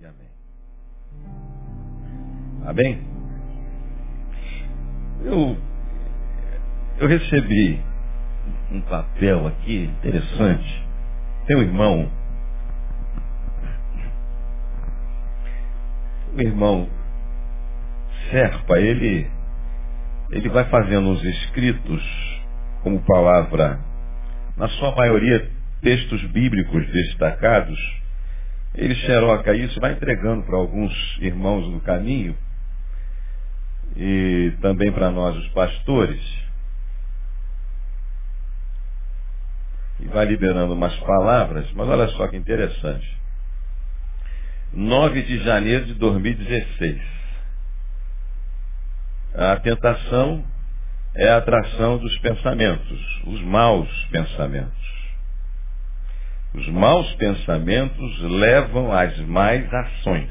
e amém. Amém? Eu, eu recebi um papel aqui interessante. Tem um irmão, o irmão Serpa, ele, ele vai fazendo uns escritos como palavra, na sua maioria textos bíblicos destacados, ele xeroca isso, vai entregando para alguns irmãos no caminho e também para nós os pastores. E vai liberando umas palavras, mas olha só que interessante. 9 de janeiro de 2016. A tentação é a atração dos pensamentos, os maus pensamentos. Os maus pensamentos levam às mais ações.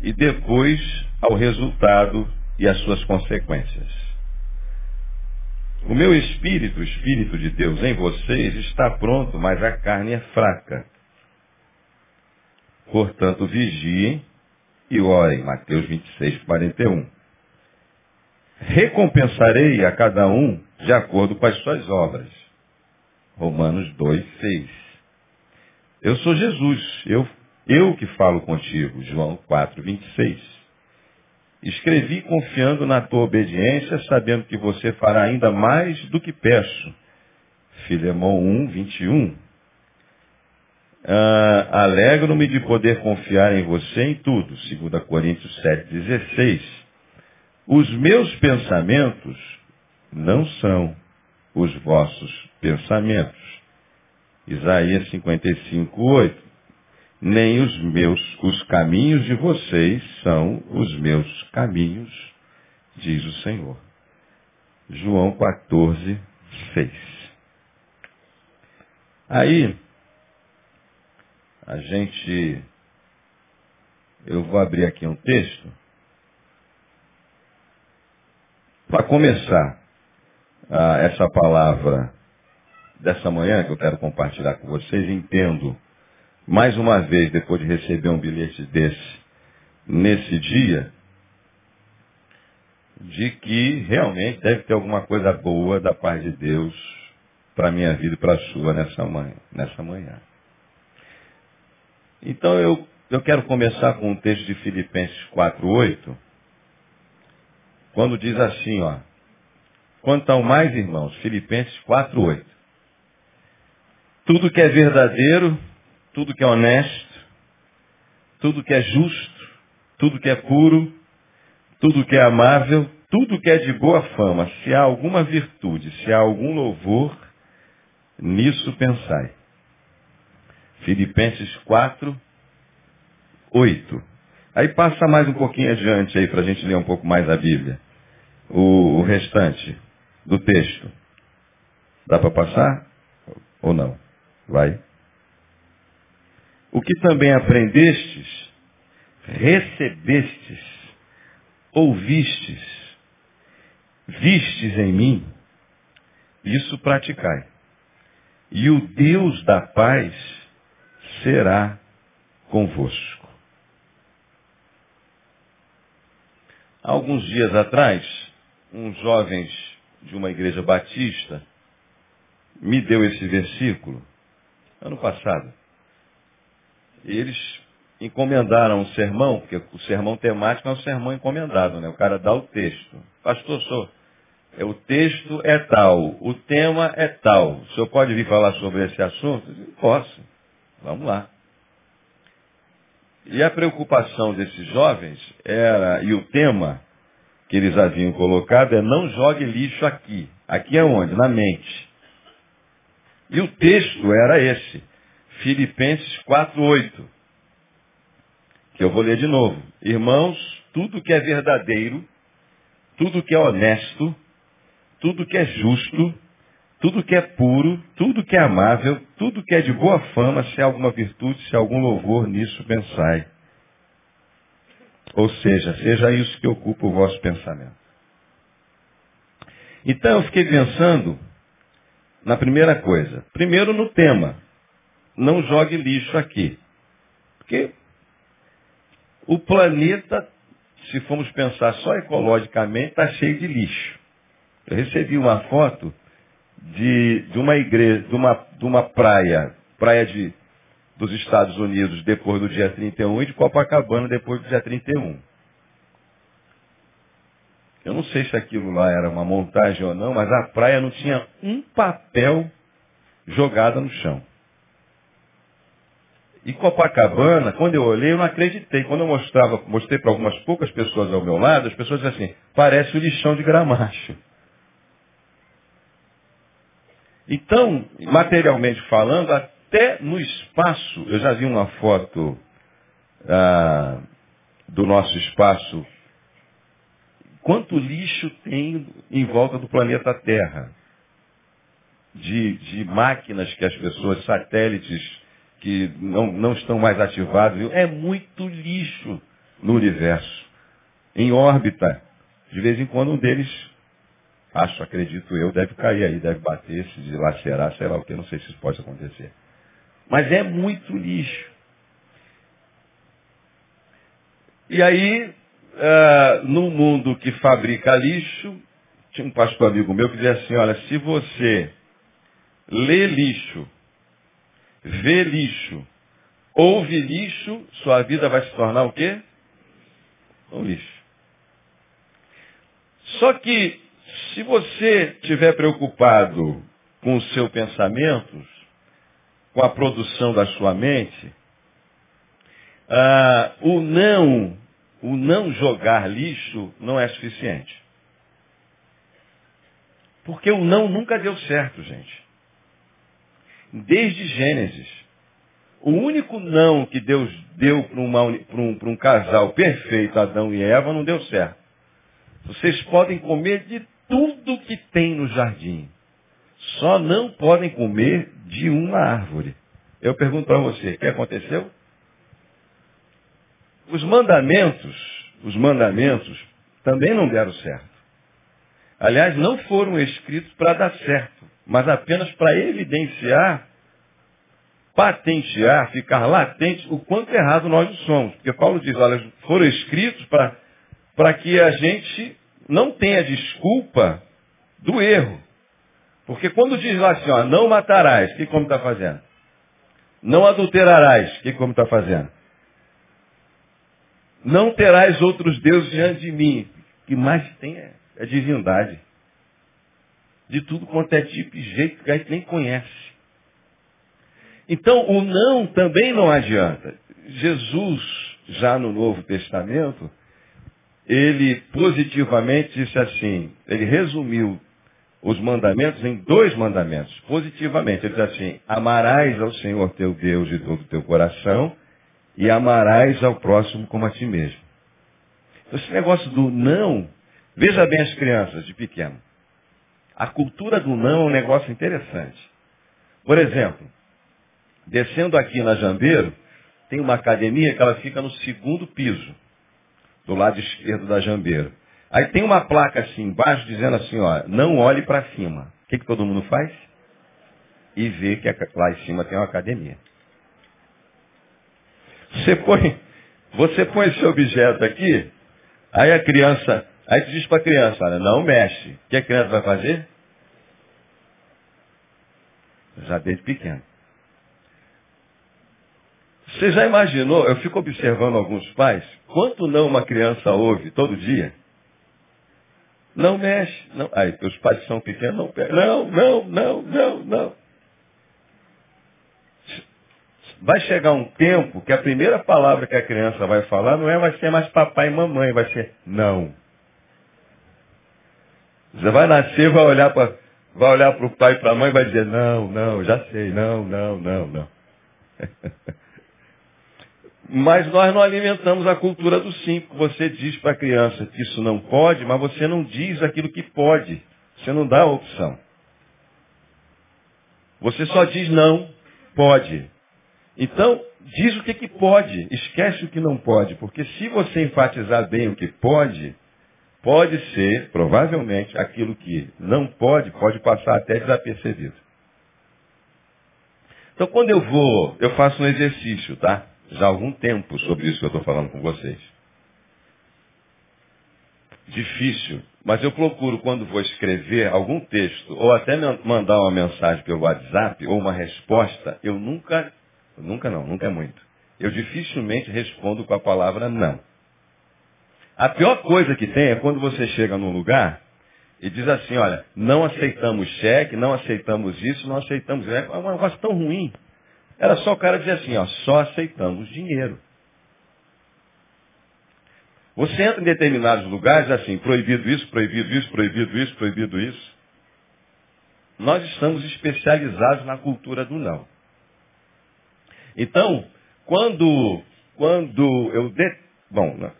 E depois ao resultado e às suas consequências. O meu espírito, o espírito de Deus em vocês, está pronto, mas a carne é fraca. Portanto, vigiem e orem. Mateus 26, 41. Recompensarei a cada um de acordo com as suas obras. Romanos 2, 6. Eu sou Jesus, eu, eu que falo contigo. João 4, 26. Escrevi confiando na tua obediência, sabendo que você fará ainda mais do que peço. Filemão 1, 21. Ah, Alegro-me de poder confiar em você em tudo. 2 Coríntios 7, 16. Os meus pensamentos não são os vossos pensamentos. Isaías 55, 8 nem os meus, os caminhos de vocês são os meus caminhos, diz o Senhor. João 14, 6. Aí, a gente, eu vou abrir aqui um texto, para começar ah, essa palavra dessa manhã que eu quero compartilhar com vocês, entendo mais uma vez, depois de receber um bilhete desse, nesse dia, de que realmente deve ter alguma coisa boa da paz de Deus para a minha vida e para a sua nessa manhã. Nessa manhã. Então eu, eu quero começar com um texto de Filipenses 4,8, quando diz assim, ó, quanto ao mais irmãos, Filipenses 4,8. Tudo que é verdadeiro, tudo que é honesto, tudo que é justo, tudo que é puro, tudo que é amável, tudo que é de boa fama, se há alguma virtude, se há algum louvor, nisso pensai. Filipenses 4, 8. Aí passa mais um pouquinho adiante aí para a gente ler um pouco mais a Bíblia. O, o restante do texto. Dá para passar? Ou não? Vai. O que também aprendestes, recebestes, ouvistes, vistes em mim, isso praticai. E o Deus da paz será convosco. Alguns dias atrás, uns jovens de uma igreja batista me deu esse versículo, ano passado. E eles encomendaram um sermão, porque o sermão temático é um sermão encomendado, né? O cara dá o texto. Pastor, sou, é, o texto é tal, o tema é tal. O senhor pode vir falar sobre esse assunto? Posso. Vamos lá. E a preocupação desses jovens era, e o tema que eles haviam colocado é não jogue lixo aqui. Aqui é onde? Na mente. E o texto era esse. Filipenses 4:8. Que eu vou ler de novo. Irmãos, tudo que é verdadeiro, tudo que é honesto, tudo que é justo, tudo que é puro, tudo que é amável, tudo que é de boa fama, se há alguma virtude, se há algum louvor, nisso pensai. Ou seja, seja isso que ocupa o vosso pensamento. Então eu fiquei pensando na primeira coisa. Primeiro no tema não jogue lixo aqui. Porque O planeta, se formos pensar só ecologicamente, está cheio de lixo. Eu recebi uma foto de, de uma igreja, de uma, de uma praia, praia de, dos Estados Unidos depois do dia 31 e de Copacabana depois do dia 31. Eu não sei se aquilo lá era uma montagem ou não, mas a praia não tinha um papel jogado no chão. E Copacabana, quando eu olhei, eu não acreditei. Quando eu mostrava, mostrei para algumas poucas pessoas ao meu lado, as pessoas diziam assim, parece o lixão de gramacho. Então, materialmente falando, até no espaço, eu já vi uma foto ah, do nosso espaço, quanto lixo tem em volta do planeta Terra. De, de máquinas que as pessoas, satélites que não, não estão mais ativados, é muito lixo no universo, em órbita. De vez em quando um deles acho, acredito eu, deve cair aí, deve bater, se dilacerar, sei lá o que, não sei se isso pode acontecer. Mas é muito lixo. E aí, uh, no mundo que fabrica lixo, tinha um pastor amigo meu que dizia assim, olha, se você lê lixo, vê lixo, ouve lixo, sua vida vai se tornar o quê? Um lixo. Só que se você estiver preocupado com os seus pensamentos, com a produção da sua mente, ah, o não, o não jogar lixo não é suficiente. Porque o não nunca deu certo, gente. Desde Gênesis. O único não que Deus deu para um, um casal perfeito, Adão e Eva, não deu certo. Vocês podem comer de tudo que tem no jardim. Só não podem comer de uma árvore. Eu pergunto para você, o que aconteceu? Os mandamentos, os mandamentos também não deram certo. Aliás, não foram escritos para dar certo, mas apenas para evidenciar, patentear, ficar latente o quanto errado nós somos. Porque Paulo diz, olha, foram escritos para que a gente não tenha desculpa do erro. Porque quando diz lá assim, ó, não matarás, que como está fazendo? Não adulterarás, que como está fazendo? Não terás outros deuses diante de mim. O que mais tem é, é divindade. De tudo quanto é tipo e jeito que a gente nem conhece. Então, o não também não adianta. Jesus, já no Novo Testamento, ele positivamente disse assim, ele resumiu os mandamentos em dois mandamentos, positivamente. Ele diz assim, amarás ao Senhor teu Deus de todo o teu coração e amarás ao próximo como a ti mesmo. Então, esse negócio do não, veja bem as crianças de pequeno. A cultura do não é um negócio interessante. Por exemplo, descendo aqui na Jambeiro, tem uma academia que ela fica no segundo piso do lado esquerdo da jambeira. Aí tem uma placa assim embaixo dizendo assim, ó, não olhe para cima. O que, que todo mundo faz? E vê que lá em cima tem uma academia. Você põe, você põe esse objeto aqui, aí a criança, aí tu diz para a criança, olha, não mexe. O que a criança vai fazer? Já desde pequeno. Você já imaginou, eu fico observando alguns pais, quanto não uma criança ouve todo dia? Não mexe. Não. Aí, os pais são pequenos, não Não, não, não, não, não. Vai chegar um tempo que a primeira palavra que a criança vai falar não é vai ser mais papai e mamãe, vai ser não. Você vai nascer, vai olhar para vai olhar para o pai e para a mãe e vai dizer, não, não, já sei, não, não, não, não. Mas nós não alimentamos a cultura do sim. Você diz para a criança que isso não pode, mas você não diz aquilo que pode. Você não dá a opção. Você só diz não, pode. Então, diz o que, que pode, esquece o que não pode, porque se você enfatizar bem o que pode, pode ser, provavelmente, aquilo que não pode, pode passar até desapercebido. Então, quando eu vou, eu faço um exercício, tá? Já há algum tempo sobre isso que eu estou falando com vocês. Difícil, mas eu procuro, quando vou escrever algum texto, ou até mandar uma mensagem pelo WhatsApp, ou uma resposta, eu nunca, nunca não, nunca é muito. Eu dificilmente respondo com a palavra não. A pior coisa que tem é quando você chega num lugar e diz assim, olha, não aceitamos cheque, não aceitamos isso, não aceitamos. É um negócio tão ruim. Era só o cara dizer assim, ó, só aceitamos dinheiro. Você entra em determinados lugares assim, proibido isso, proibido isso, proibido isso, proibido isso. Nós estamos especializados na cultura do não. Então, quando, quando eu de... bom,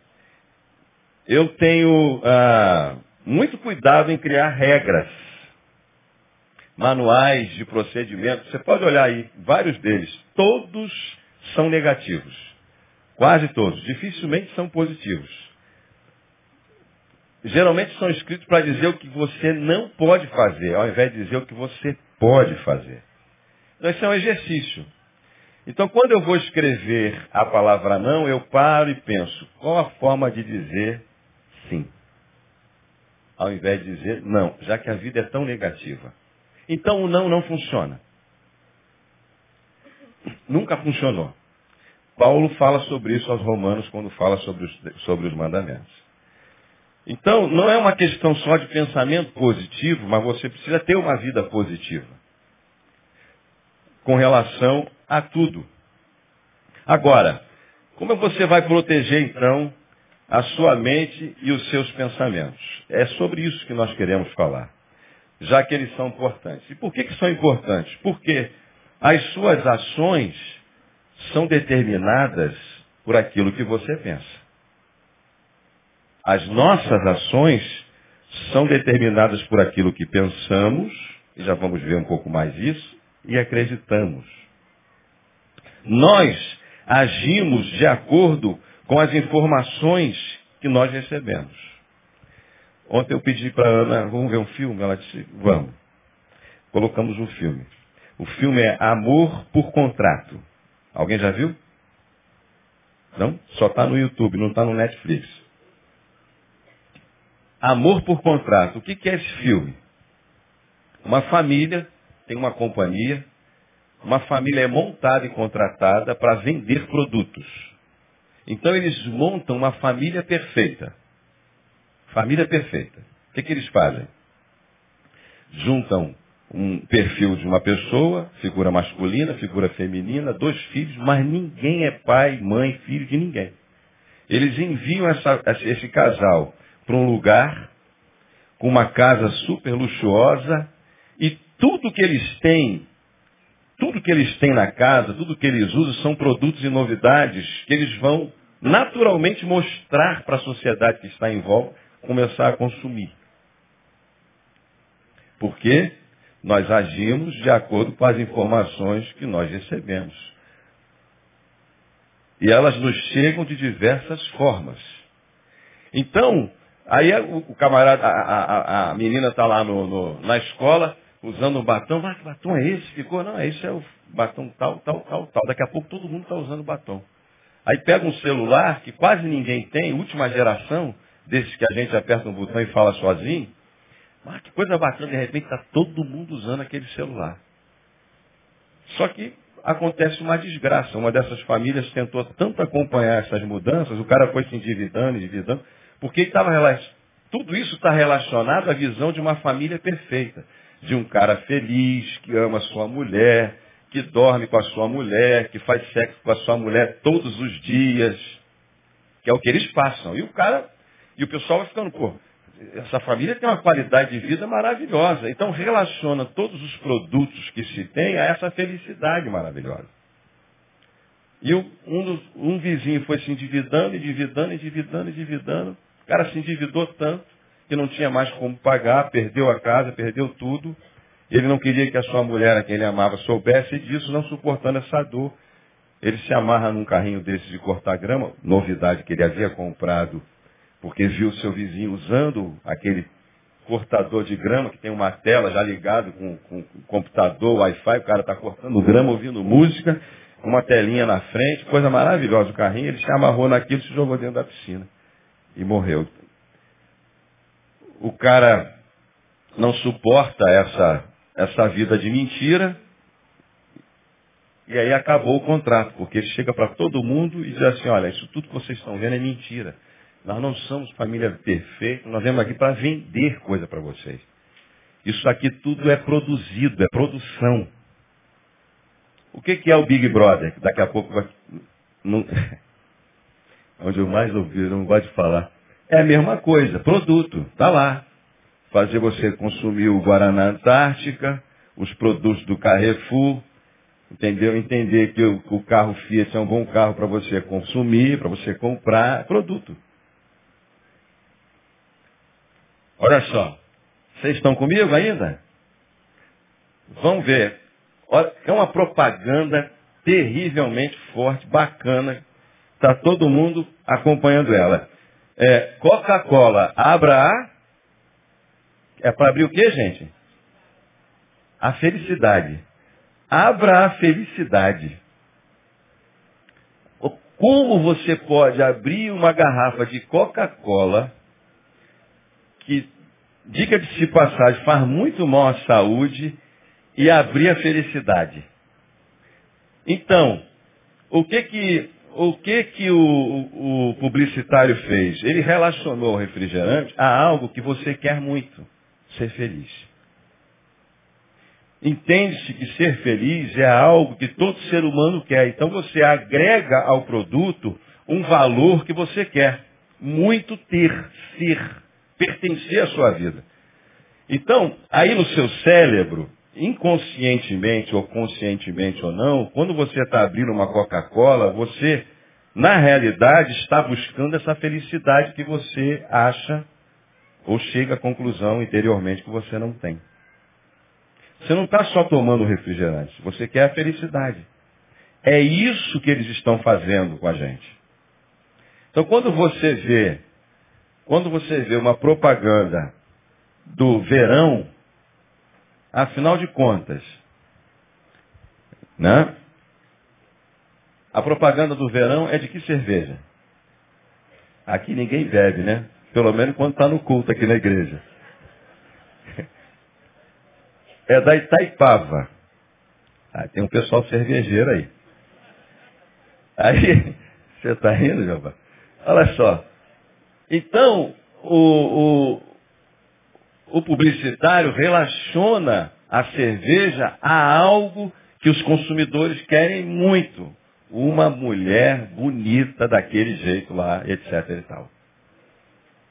eu tenho ah, muito cuidado em criar regras, manuais de procedimento. Você pode olhar aí, vários deles, todos são negativos. Quase todos. Dificilmente são positivos. Geralmente são escritos para dizer o que você não pode fazer, ao invés de dizer o que você pode fazer. Então, esse é um exercício. Então, quando eu vou escrever a palavra não, eu paro e penso, qual a forma de dizer sim? Ao invés de dizer não, já que a vida é tão negativa. Então, o não não funciona. Nunca funcionou. Paulo fala sobre isso aos romanos quando fala sobre os, sobre os mandamentos. Então, não é uma questão só de pensamento positivo, mas você precisa ter uma vida positiva. Com relação a tudo. Agora, como você vai proteger então a sua mente e os seus pensamentos? É sobre isso que nós queremos falar, já que eles são importantes. E por que, que são importantes? Porque as suas ações são determinadas por aquilo que você pensa. As nossas ações são determinadas por aquilo que pensamos, e já vamos ver um pouco mais isso, e acreditamos. Nós agimos de acordo com as informações que nós recebemos. Ontem eu pedi para Ana, vamos ver um filme? Ela disse, vamos. Colocamos um filme. O filme é Amor por Contrato. Alguém já viu? Não? Só está no YouTube, não está no Netflix. Amor por Contrato. O que, que é esse filme? Uma família tem uma companhia, uma família é montada e contratada para vender produtos. Então eles montam uma família perfeita. Família perfeita. O que, que eles fazem? Juntam um perfil de uma pessoa, figura masculina, figura feminina, dois filhos, mas ninguém é pai, mãe, filho de ninguém. Eles enviam essa, esse casal para um lugar com uma casa super luxuosa e tudo que eles têm tudo que eles têm na casa, tudo que eles usam são produtos e novidades que eles vão naturalmente mostrar para a sociedade que está em volta, começar a consumir. Porque nós agimos de acordo com as informações que nós recebemos. E elas nos chegam de diversas formas. Então, aí o camarada, a, a, a menina está lá no, no, na escola, usando um batom. Ah, que batom é esse? Ficou, não, esse é o batom tal, tal, tal, tal. Daqui a pouco todo mundo está usando batom. Aí pega um celular que quase ninguém tem, última geração, desses que a gente aperta um botão e fala sozinho. Ah, que coisa bacana, de repente está todo mundo usando aquele celular. Só que acontece uma desgraça. Uma dessas famílias tentou tanto acompanhar essas mudanças, o cara foi se endividando, endividando, porque estava tudo isso está relacionado à visão de uma família perfeita de um cara feliz, que ama sua mulher, que dorme com a sua mulher, que faz sexo com a sua mulher todos os dias, que é o que eles passam. E o cara, e o pessoal vai ficando, pô, essa família tem uma qualidade de vida maravilhosa. Então relaciona todos os produtos que se tem a essa felicidade maravilhosa. E um, um vizinho foi se endividando, endividando, endividando, endividando. O cara se endividou tanto que não tinha mais como pagar, perdeu a casa, perdeu tudo. Ele não queria que a sua mulher, a quem ele amava, soubesse disso, não suportando essa dor. Ele se amarra num carrinho desses de cortar grama, novidade que ele havia comprado, porque viu seu vizinho usando aquele cortador de grama, que tem uma tela já ligado com, com, com computador, Wi-Fi, o cara está cortando grama, ouvindo música, uma telinha na frente, coisa maravilhosa o carrinho, ele se amarrou naquilo, se jogou dentro da piscina e morreu. O cara não suporta essa, essa vida de mentira, e aí acabou o contrato, porque ele chega para todo mundo e diz assim, olha, isso tudo que vocês estão vendo é mentira. Nós não somos família perfeita, nós viemos aqui para vender coisa para vocês. Isso aqui tudo é produzido, é produção. O que, que é o Big Brother? Daqui a pouco vai. Não... Onde eu mais ouvi, eu não gosto de falar. É a mesma coisa, produto, está lá. Fazer você consumir o Guaraná Antártica, os produtos do Carrefour, entendeu? Entender que o, carro Fiat é um bom carro para você consumir, para você comprar, produto. Olha só, vocês estão comigo ainda? Vamos ver. É uma propaganda terrivelmente forte, bacana. Está todo mundo acompanhando ela. É, Coca-Cola, abra a. É para abrir o quê, gente? A felicidade. Abra a felicidade. Como você pode abrir uma garrafa de Coca-Cola que, dica de se passagem, faz muito mal à saúde e abrir a felicidade. Então, o que que o que que o, o, publicitário fez? Ele relacionou o refrigerante a algo que você quer muito, ser feliz. Entende-se que ser feliz é algo que todo ser humano quer. Então você agrega ao produto um valor que você quer. Muito ter, ser, pertencer à sua vida. Então, aí no seu cérebro, inconscientemente ou conscientemente ou não, quando você está abrindo uma Coca-Cola, você, na realidade, está buscando essa felicidade que você acha ou chega à conclusão interiormente que você não tem. Você não está só tomando refrigerante, você quer a felicidade. É isso que eles estão fazendo com a gente. Então, quando você vê, quando você vê uma propaganda do verão, Afinal de contas, né? A propaganda do verão é de que cerveja? Aqui ninguém bebe, né? Pelo menos quando está no culto aqui na igreja. É da Itaipava. Ah, tem um pessoal cervejeiro aí. Aí, você está rindo, Jeová? Olha só. Então, o, o publicitário relaciona a cerveja a algo que os consumidores querem muito. Uma mulher bonita daquele jeito lá, etc e tal.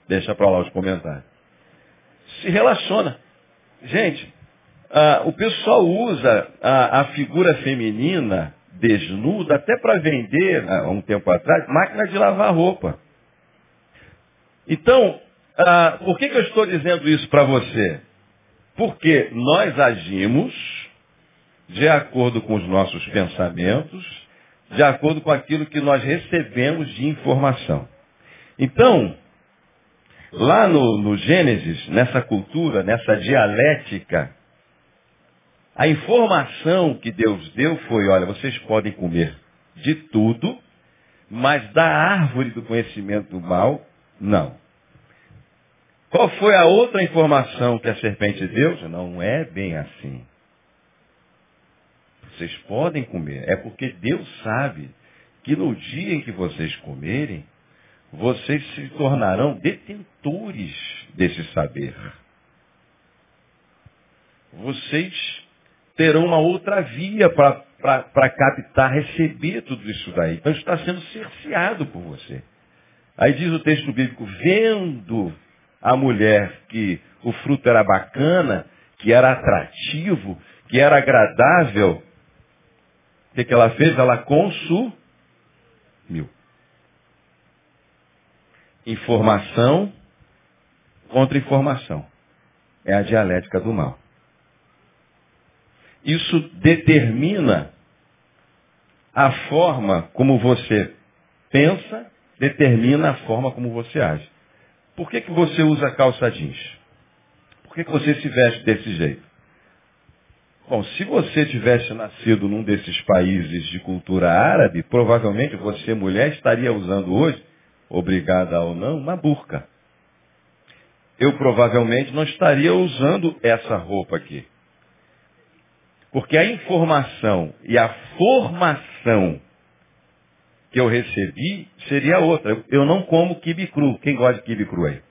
Deixa para lá os comentários. Se relaciona. Gente, ah, o pessoal usa a, a, figura feminina desnuda até para vender, há um tempo atrás, máquina de lavar roupa. Então, ah, por que, que eu estou dizendo isso para você? Porque nós agimos de acordo com os nossos pensamentos, de acordo com aquilo que nós recebemos de informação. Então, lá no, no Gênesis, nessa cultura, nessa dialética, a informação que Deus deu foi, olha, vocês podem comer de tudo, mas da árvore do conhecimento do mal, não. Qual foi a outra informação que a serpente deu? Não é bem assim. Vocês podem comer. É porque Deus sabe que no dia em que vocês comerem, vocês se tornarão detentores desse saber. Vocês terão uma outra via para captar, receber tudo isso daí. Então está sendo cerceado por você. Aí diz o texto bíblico, vendo a mulher que o fruto era bacana, que era atrativo, que era agradável, o que, que ela fez? Ela consumiu. Informação contra informação. É a dialética do mal. Isso determina a forma como você pensa, determina a forma como você age. Por que, que você usa calça jeans? Por que, que você se veste desse jeito? Bom, se você tivesse nascido num desses países de cultura árabe, provavelmente você, mulher, estaria usando hoje, obrigada ou não, uma burca. Eu provavelmente não estaria usando essa roupa aqui. Porque a informação e a formação que eu recebi seria outra. Eu não como quibe cru. Quem gosta de quibe cru aí?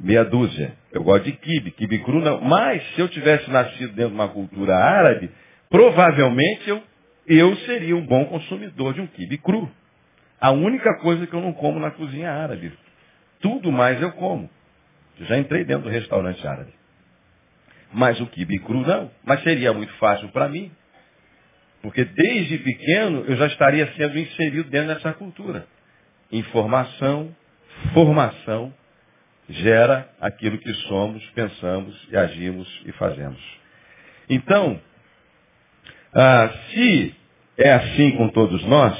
Meia dúzia. Eu gosto de quibe, quibe cru não. Mas se eu tivesse nascido dentro de uma cultura árabe, provavelmente eu, eu seria um bom consumidor de um quibe cru. A única coisa que eu não como na cozinha árabe. Tudo mais eu como. Eu já entrei dentro do restaurante árabe. Mas o quibe cru não. Mas seria muito fácil para mim. Porque desde pequeno eu já estaria sendo inserido dentro dessa cultura. Informação, formação, gera aquilo que somos, pensamos e agimos e fazemos. Então, ah, se é assim com todos nós,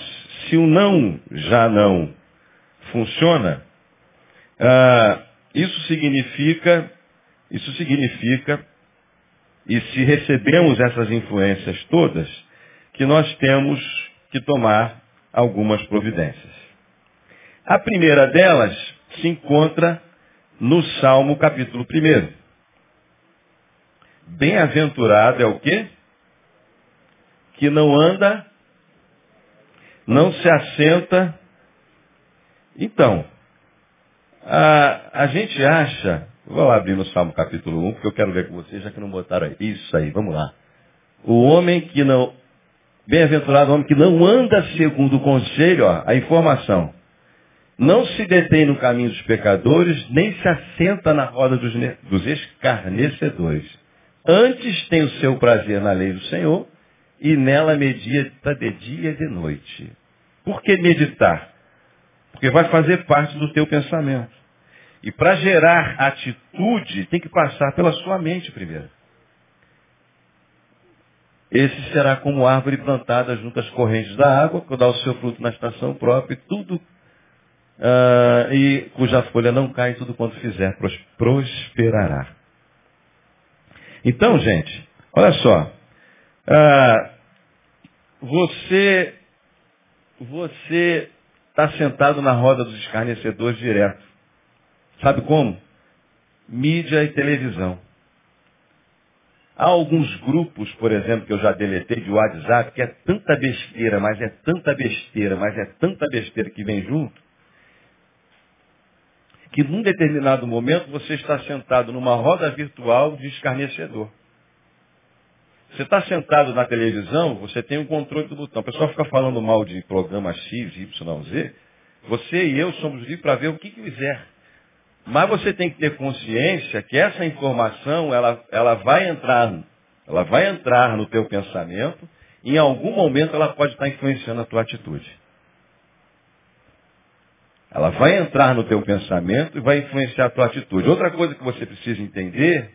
se o não já não funciona, ah, isso significa, isso significa, e se recebemos essas influências todas, que nós temos que tomar algumas providências. A primeira delas se encontra no Salmo capítulo 1. Bem-aventurado é o quê? Que não anda, não se assenta. Então, a, a gente acha, vou lá abrir no Salmo capítulo 1, porque eu quero ver com vocês, já que não botaram aí. Isso aí, vamos lá. O homem que não, bem-aventurado o homem que não anda segundo o conselho, ó, a informação não se detém no caminho dos pecadores, nem se assenta na roda dos, dos escarnecedores. Antes tem o seu prazer na lei do Senhor, e nela medita de dia e de noite. Por que meditar? Porque vai fazer parte do teu pensamento. E para gerar atitude, tem que passar pela sua mente primeiro. Esse será como árvore plantada junto às correntes da água, que dá o seu fruto na estação própria, e tudo uh, e cuja folha não cai, tudo quanto fizer prosperará. Então, gente, olha só. Uh, você você está sentado na roda dos escarnecedores direto. Sabe como? Mídia e televisão. Há alguns grupos, por exemplo, que eu já deletei de WhatsApp, que é tanta besteira, mas é tanta besteira, mas é tanta besteira que vem junto, que num determinado momento você está sentado numa roda virtual de escarnecedor. Você está sentado na televisão, você tem o controle do botão. O pessoal fica falando mal de programa X, Y, Z. Você e eu somos livres para ver o que quiser. Mas você tem que ter consciência que essa informação, ela, ela vai entrar, ela vai entrar no teu pensamento, e em algum momento ela pode estar influenciando a tua atitude. Ela vai entrar no teu pensamento e vai influenciar a tua atitude. Outra coisa que você precisa entender,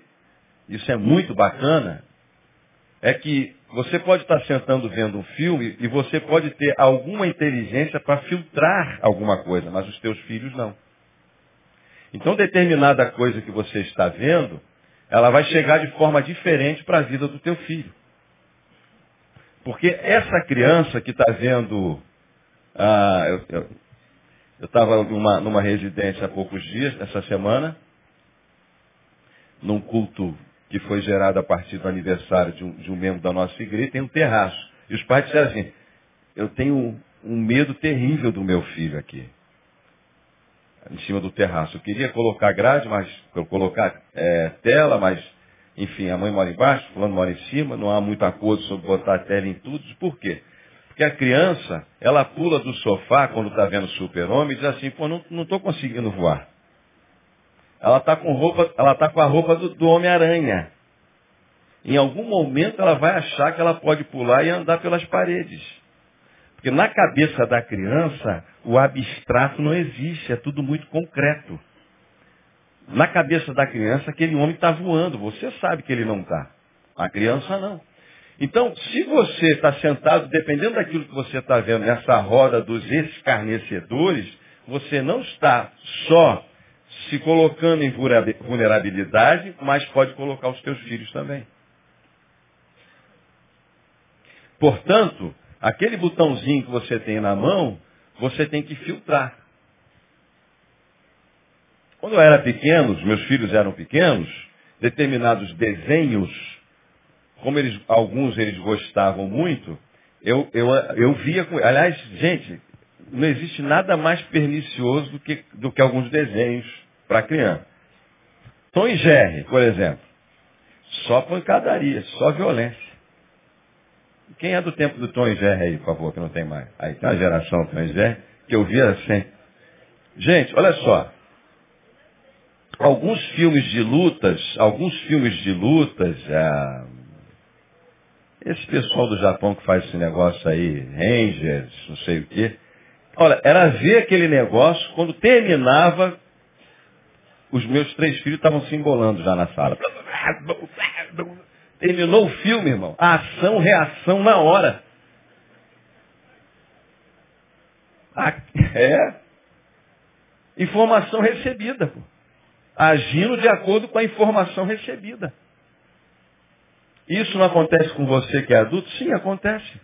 isso é muito bacana, é que você pode estar sentando vendo um filme e você pode ter alguma inteligência para filtrar alguma coisa, mas os teus filhos não. Então, determinada coisa que você está vendo, ela vai chegar de forma diferente para a vida do teu filho. Porque essa criança que está vendo, ah, eu, estava numa, numa residência há poucos dias, essa semana, num culto que foi gerado a partir do aniversário de um, de um membro da nossa igreja, tem um terraço. E os pais disseram assim, eu tenho um medo terrível do meu filho aqui. Em cima do terraço. Eu queria colocar grade, mas colocar é, tela, mas, enfim, a mãe mora embaixo, fulano mora em cima, não há muito acordo sobre botar tela em tudo. Por quê? Porque a criança, ela pula do sofá quando está vendo super-homem e diz assim, pô, não estou conseguindo voar. Ela está com, roupa, ela tá com a roupa do, do Homem-Aranha. Em algum momento ela vai achar que ela pode pular e andar pelas paredes. Porque na cabeça da criança, o abstrato não existe, é tudo muito concreto. Na cabeça da criança, aquele homem está voando, você sabe que ele não está. A criança não. Então, se você está sentado, dependendo daquilo que você está vendo nessa roda dos escarnecedores, você não está só se colocando em vulnerabilidade, mas pode colocar os seus filhos também. Portanto, aquele botãozinho que você tem na mão, você tem que filtrar. Quando eu era pequeno, os meus filhos eram pequenos, determinados desenhos, como eles, alguns eles gostavam muito, eu, eu, eu via com. Aliás, gente, não existe nada mais pernicioso do que, do que alguns desenhos para criança. Tom e Jerry, por exemplo. Só pancadaria, só violência. Quem é do tempo do Tom e Jerry aí, por favor, que não tem mais? Aí tem uma geração Tom e Jerry que eu via assim. Gente, olha só. Alguns filmes de lutas, alguns filmes de lutas, é, esse pessoal do Japão que faz esse negócio aí, Rangers, não sei o quê. Olha, era ver aquele negócio, quando terminava, os meus três filhos estavam se embolando já na sala. Terminou o filme, irmão. Ação, reação na hora. É. Informação recebida, pô. Agindo de acordo com a informação recebida. Isso não acontece com você que é adulto? Sim, acontece.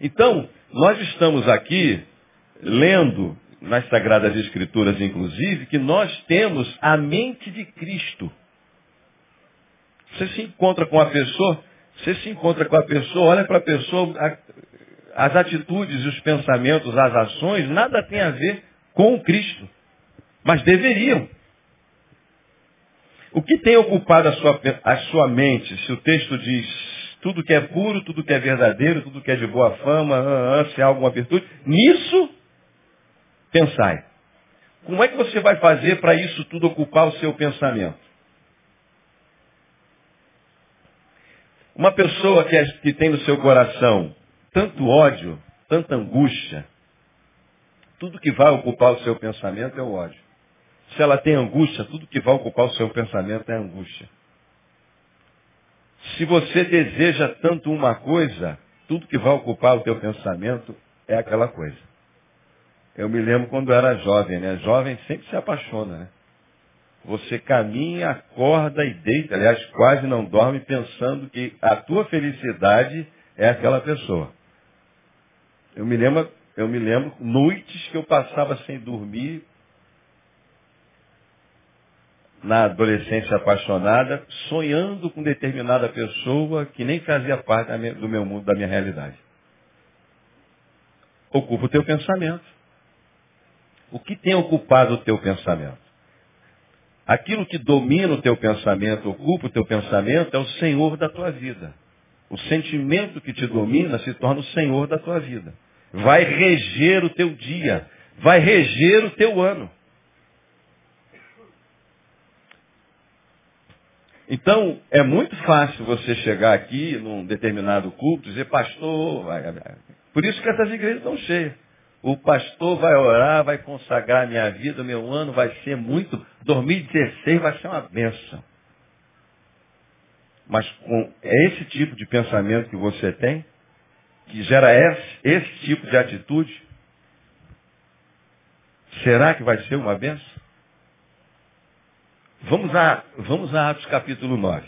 Então, nós estamos aqui lendo nas Sagradas Escrituras, inclusive, que nós temos a mente de Cristo. Você se encontra com a pessoa, você se encontra com a pessoa, olha para a pessoa, as atitudes, os pensamentos, as ações, nada tem a ver com Cristo. Mas deveriam. O que tem ocupado a sua, a sua mente, se o texto diz tudo que é puro, tudo que é verdadeiro, tudo que é de boa fama, ah, ah, se há alguma virtude, nisso pensai. Como é que você vai fazer para isso tudo ocupar o seu pensamento? Uma pessoa que, é, que tem no seu coração tanto ódio, tanta angústia, tudo que vai ocupar o seu pensamento é o ódio. Se ela tem angústia, tudo que vai ocupar o seu pensamento é angústia. Se você deseja tanto uma coisa, tudo que vai ocupar o teu pensamento é aquela coisa. Eu me lembro quando era jovem, né? Jovem sempre se apaixona, né? Você caminha, acorda e deita, aliás, quase não dorme pensando que a tua felicidade é aquela pessoa. Eu me lembro, eu me lembro noites que eu passava sem dormir, na adolescência apaixonada, sonhando com determinada pessoa que nem fazia parte do meu mundo, da minha realidade. Ocupa o teu pensamento. O que tem ocupado o teu pensamento? Aquilo que domina o teu pensamento, ocupa o teu pensamento, é o Senhor da tua vida. O sentimento que te domina se torna o Senhor da tua vida. Vai reger o teu dia. Vai reger o teu ano. Então, é muito fácil você chegar aqui num determinado culto e dizer, pastor, por isso que essas igrejas estão cheias. O pastor vai orar, vai consagrar minha vida, meu ano vai ser muito. 2016 vai ser uma benção. Mas com esse tipo de pensamento que você tem, que gera esse, esse tipo de atitude, será que vai ser uma benção? Vamos a, vamos a Atos capítulo 9.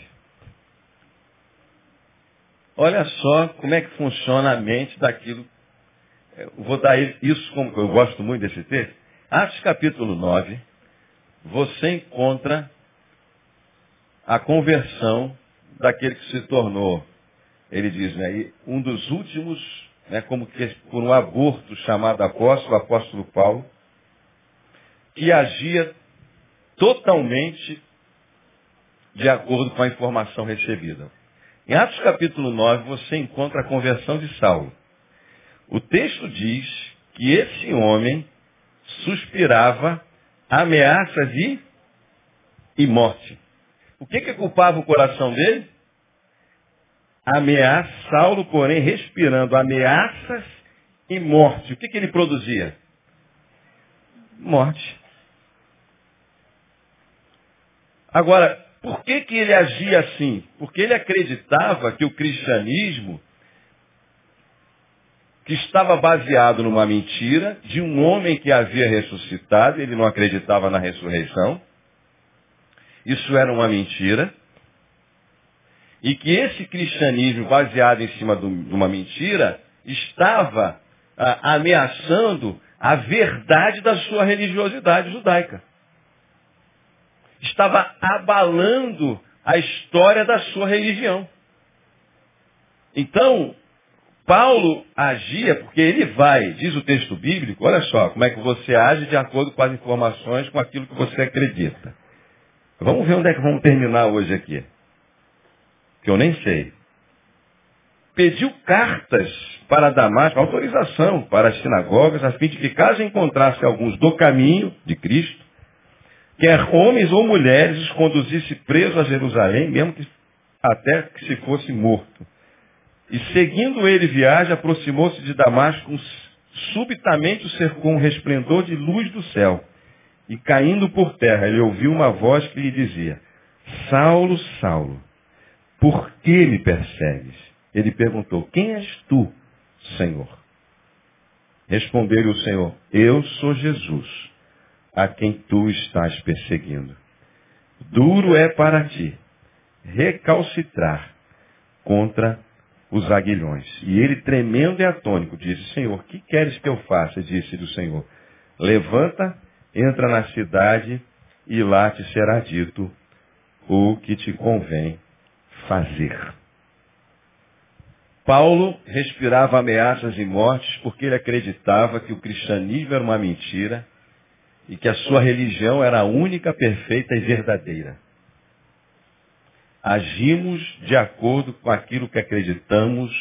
Olha só como é que funciona a mente daquilo. Eu vou dar isso como eu gosto muito desse texto. Atos capítulo 9, você encontra a conversão daquele que se tornou, ele diz, né, um dos últimos, né, como que por um aborto chamado apóstolo, apóstolo Paulo, que agia totalmente de acordo com a informação recebida. Em Atos capítulo 9, você encontra a conversão de Saulo. O texto diz que esse homem suspirava ameaças e, e morte. O que, que culpava o coração dele? Ameaça, Saulo, porém, respirando ameaças e morte. O que, que ele produzia? Morte. Agora, por que, que ele agia assim? Porque ele acreditava que o cristianismo, que estava baseado numa mentira de um homem que havia ressuscitado, ele não acreditava na ressurreição. Isso era uma mentira. E que esse cristianismo baseado em cima de uma mentira estava ah, ameaçando a verdade da sua religiosidade judaica. Estava abalando a história da sua religião. Então, Paulo agia, porque ele vai, diz o texto bíblico, olha só, como é que você age de acordo com as informações, com aquilo que você acredita. Vamos ver onde é que vamos terminar hoje aqui. Que eu nem sei. Pediu cartas para Damasco, autorização para as sinagogas, a fim de que caso encontrasse alguns do caminho de Cristo, quer homens ou mulheres, os conduzisse presos a Jerusalém, mesmo que até que se fosse morto. E seguindo ele viagem, aproximou-se de Damasco, subitamente o cercou um resplendor de luz do céu. E caindo por terra, ele ouviu uma voz que lhe dizia, Saulo, Saulo, por que me persegues? Ele perguntou, quem és tu, Senhor? Respondeu-lhe o Senhor, eu sou Jesus, a quem tu estás perseguindo. Duro é para ti recalcitrar contra os aguilhões. E ele, tremendo e atônico, disse, Senhor, que queres que eu faça? Disse-lhe o Senhor, levanta, entra na cidade e lá te será dito o que te convém fazer. Paulo respirava ameaças e mortes porque ele acreditava que o cristianismo era uma mentira e que a sua religião era a única, perfeita e verdadeira agimos de acordo com aquilo que acreditamos,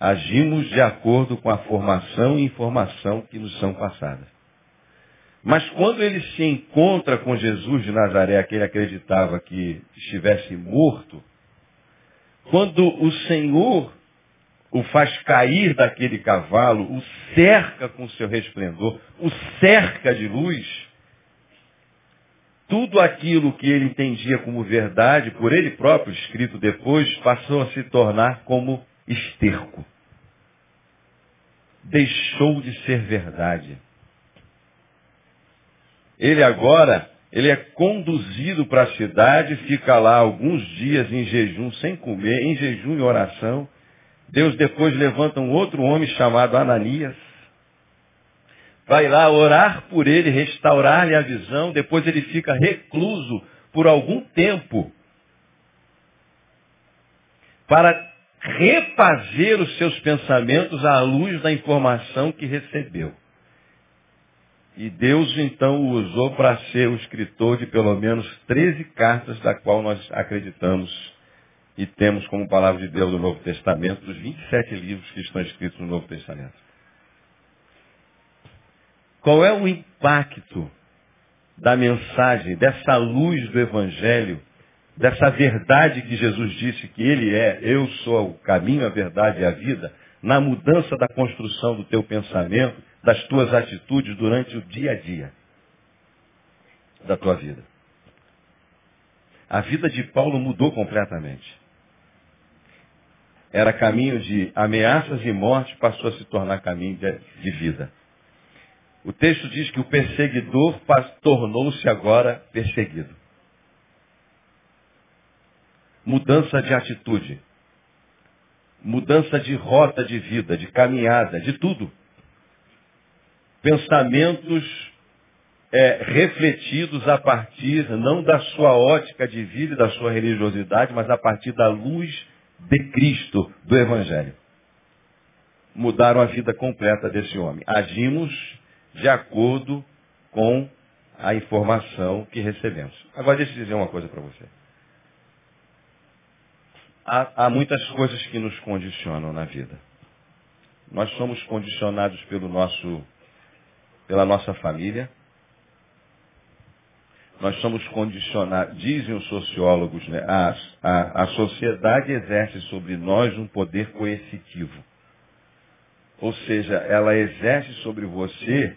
agimos de acordo com a formação e informação que nos são passadas. Mas quando ele se encontra com Jesus de Nazaré, que ele acreditava que estivesse morto, quando o Senhor o faz cair daquele cavalo, o cerca com seu resplendor, o cerca de luz, tudo aquilo que ele entendia como verdade, por ele próprio escrito depois, passou a se tornar como esterco. Deixou de ser verdade. Ele agora, ele é conduzido para a cidade, fica lá alguns dias em jejum, sem comer, em jejum e oração. Deus depois levanta um outro homem chamado Ananias, vai lá orar por ele, restaurar-lhe a visão, depois ele fica recluso por algum tempo para refazer os seus pensamentos à luz da informação que recebeu. E Deus então o usou para ser o escritor de pelo menos 13 cartas, da qual nós acreditamos e temos como palavra de Deus no Novo Testamento, dos 27 livros que estão escritos no Novo Testamento. Qual é o impacto da mensagem, dessa luz do Evangelho, dessa verdade que Jesus disse que Ele é, eu sou o caminho, a verdade e a vida, na mudança da construção do teu pensamento, das tuas atitudes durante o dia a dia da tua vida. A vida de Paulo mudou completamente. Era caminho de ameaças e morte, passou a se tornar caminho de, de vida. O texto diz que o perseguidor tornou-se agora perseguido. Mudança de atitude. Mudança de rota de vida, de caminhada, de tudo. Pensamentos é, refletidos a partir não da sua ótica de vida e da sua religiosidade, mas a partir da luz de Cristo, do Evangelho. Mudaram a vida completa desse homem. Agimos de acordo com a informação que recebemos. Agora deixa eu dizer uma coisa para você. Há, há, muitas coisas que nos condicionam na vida. Nós somos condicionados pelo nosso, pela nossa família. Nós somos condicionados, dizem os sociólogos, né, a, a, a sociedade exerce sobre nós um poder coercitivo. Ou seja, ela exerce sobre você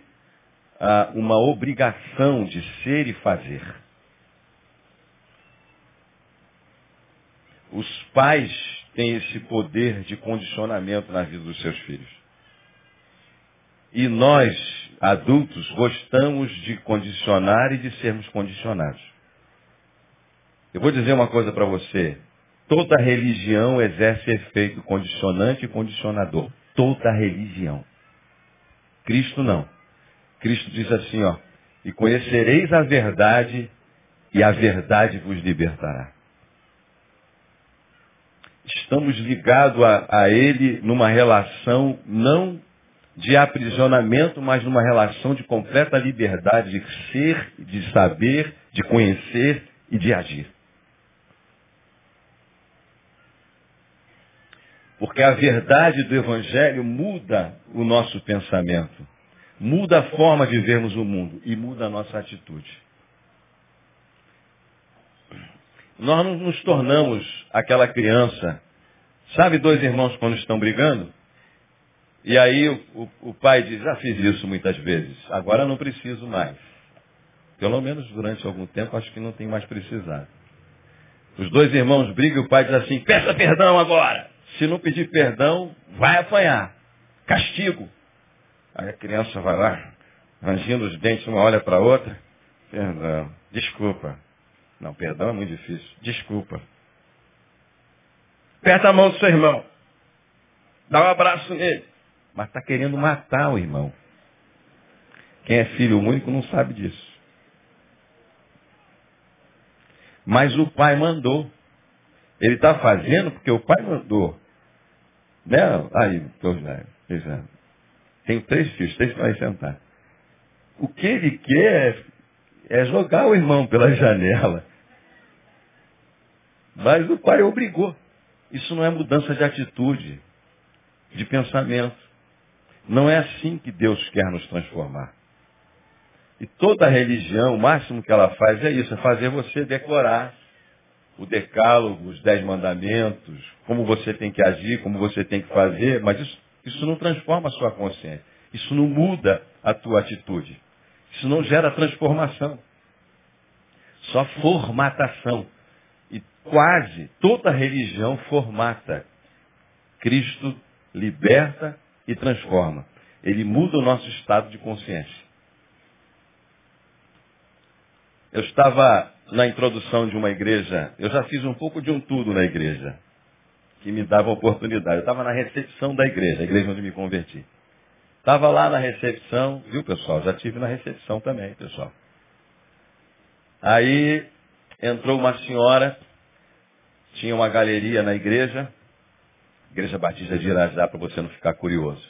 ah, uma obrigação de ser e fazer. Os pais têm esse poder de condicionamento na vida dos seus filhos. E nós, adultos, gostamos de condicionar e de sermos condicionados. Eu vou dizer uma coisa para você. Toda religião exerce efeito condicionante e condicionador. Toda religião. Cristo não. Cristo diz assim, ó, e conhecereis a verdade e a verdade vos libertará. Estamos ligados a, a Ele numa relação não de aprisionamento, mas numa relação de completa liberdade de ser, de saber, de conhecer e de agir. Porque a verdade do Evangelho muda o nosso pensamento, muda a forma de vermos o mundo e muda a nossa atitude. Nós não nos tornamos aquela criança. Sabe dois irmãos quando estão brigando? E aí o, o, o pai diz, já fiz isso muitas vezes, agora não preciso mais. Pelo menos durante algum tempo acho que não tem mais precisado. Os dois irmãos brigam e o pai diz assim, peça perdão agora. Se não pedir perdão, vai apanhar. Castigo. Aí a criança vai lá, rangindo os dentes, uma olha para a outra. Perdão. Desculpa. Não, perdão é muito difícil. Desculpa. Aperta a mão do seu irmão. Dá um abraço nele. Mas está querendo matar o irmão. Quem é filho único não sabe disso. Mas o pai mandou. Ele está fazendo porque o pai mandou. Né? Aí, dois velhos. Tenho três filhos, três para sentar. O que ele quer é jogar o irmão pela janela. Mas o pai obrigou. Isso não é mudança de atitude, de pensamento. Não é assim que Deus quer nos transformar. E toda religião, o máximo que ela faz é isso, é fazer você decorar o decálogo, os dez mandamentos, como você tem que agir, como você tem que fazer, mas isso, isso não transforma a sua consciência. Isso não muda a tua atitude. Isso não gera transformação. Só formatação. E quase toda religião formata. Cristo liberta e transforma. Ele muda o nosso estado de consciência. Eu estava na introdução de uma igreja, eu já fiz um pouco de um tudo na igreja, que me dava oportunidade. Eu estava na recepção da igreja, a igreja onde me converti. Estava lá na recepção, viu pessoal? Já tive na recepção também, pessoal. Aí entrou uma senhora, tinha uma galeria na igreja, Igreja Batista de Irajá, para você não ficar curioso.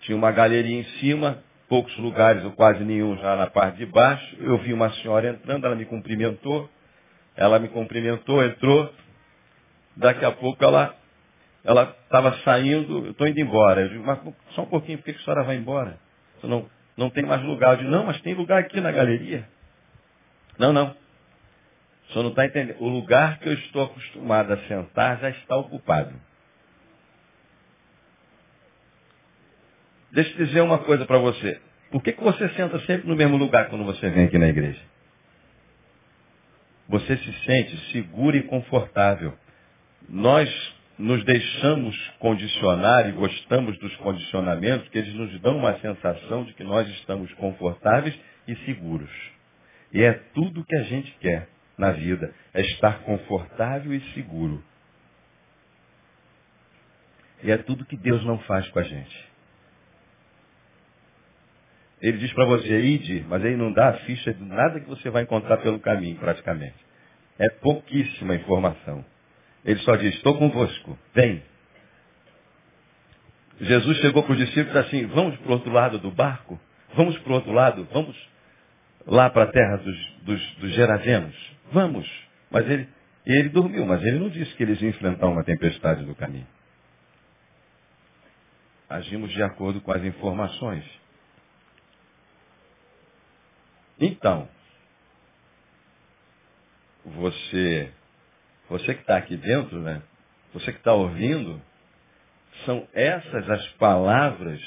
Tinha uma galeria em cima, poucos lugares, ou quase nenhum já na parte de baixo. Eu vi uma senhora entrando, ela me cumprimentou. Ela me cumprimentou, entrou. Daqui a pouco ela ela estava saindo, eu estou indo embora. Eu digo, mas só um pouquinho, por que a senhora vai embora? Você não, não tem mais lugar. Eu digo, não, mas tem lugar aqui na galeria. Não, não. O senhor não está entendendo. O lugar que eu estou acostumado a sentar já está ocupado. Deixa eu dizer uma coisa para você. Por que, que você senta sempre no mesmo lugar quando você vem aqui na igreja? Você se sente seguro e confortável. Nós nos deixamos condicionar e gostamos dos condicionamentos que eles nos dão uma sensação de que nós estamos confortáveis e seguros. E é tudo que a gente quer na vida, é estar confortável e seguro. E é tudo que Deus não faz com a gente. Ele diz para você, ide, mas ele não dá a ficha de nada que você vai encontrar pelo caminho, praticamente. É pouquíssima informação. Ele só diz, estou convosco, vem. Jesus chegou para os discípulos assim, vamos para o outro lado do barco? Vamos para o outro lado? Vamos lá para a terra dos, dos, dos Gerazenos? Vamos. Mas ele, ele dormiu, mas ele não disse que eles iam enfrentar uma tempestade do caminho. Agimos de acordo com as informações. Então, você você que está aqui dentro, né? Você que está ouvindo, são essas as palavras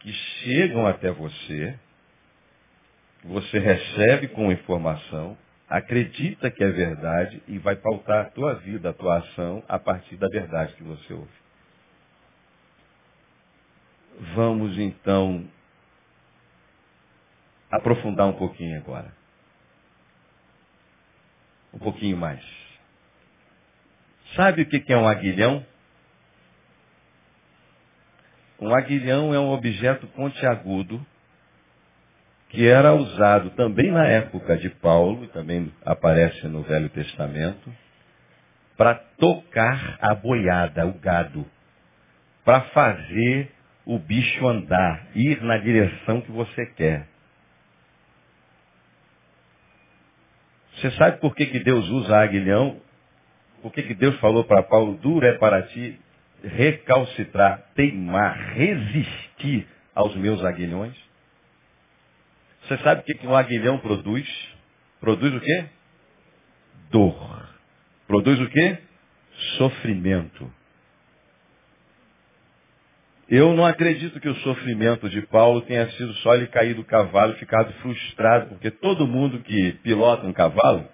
que chegam até você, você recebe com informação, acredita que é verdade e vai pautar a tua vida, a tua ação a partir da verdade que você ouve. Vamos então aprofundar um pouquinho agora. Um pouquinho mais. Sabe o que é um aguilhão? Um aguilhão é um objeto pontiagudo que era usado também na época de Paulo, e também aparece no Velho Testamento, para tocar a boiada, o gado, para fazer o bicho andar, ir na direção que você quer. Você sabe por que, que Deus usa aguilhão? Por que, que Deus falou para Paulo, duro é para ti recalcitrar, teimar, resistir aos meus aguilhões? Você sabe o que, que um aguilhão produz? Produz o quê? Dor. Produz o quê? Sofrimento. Eu não acredito que o sofrimento de Paulo tenha sido só ele cair do cavalo e ficado frustrado, porque todo mundo que pilota um cavalo,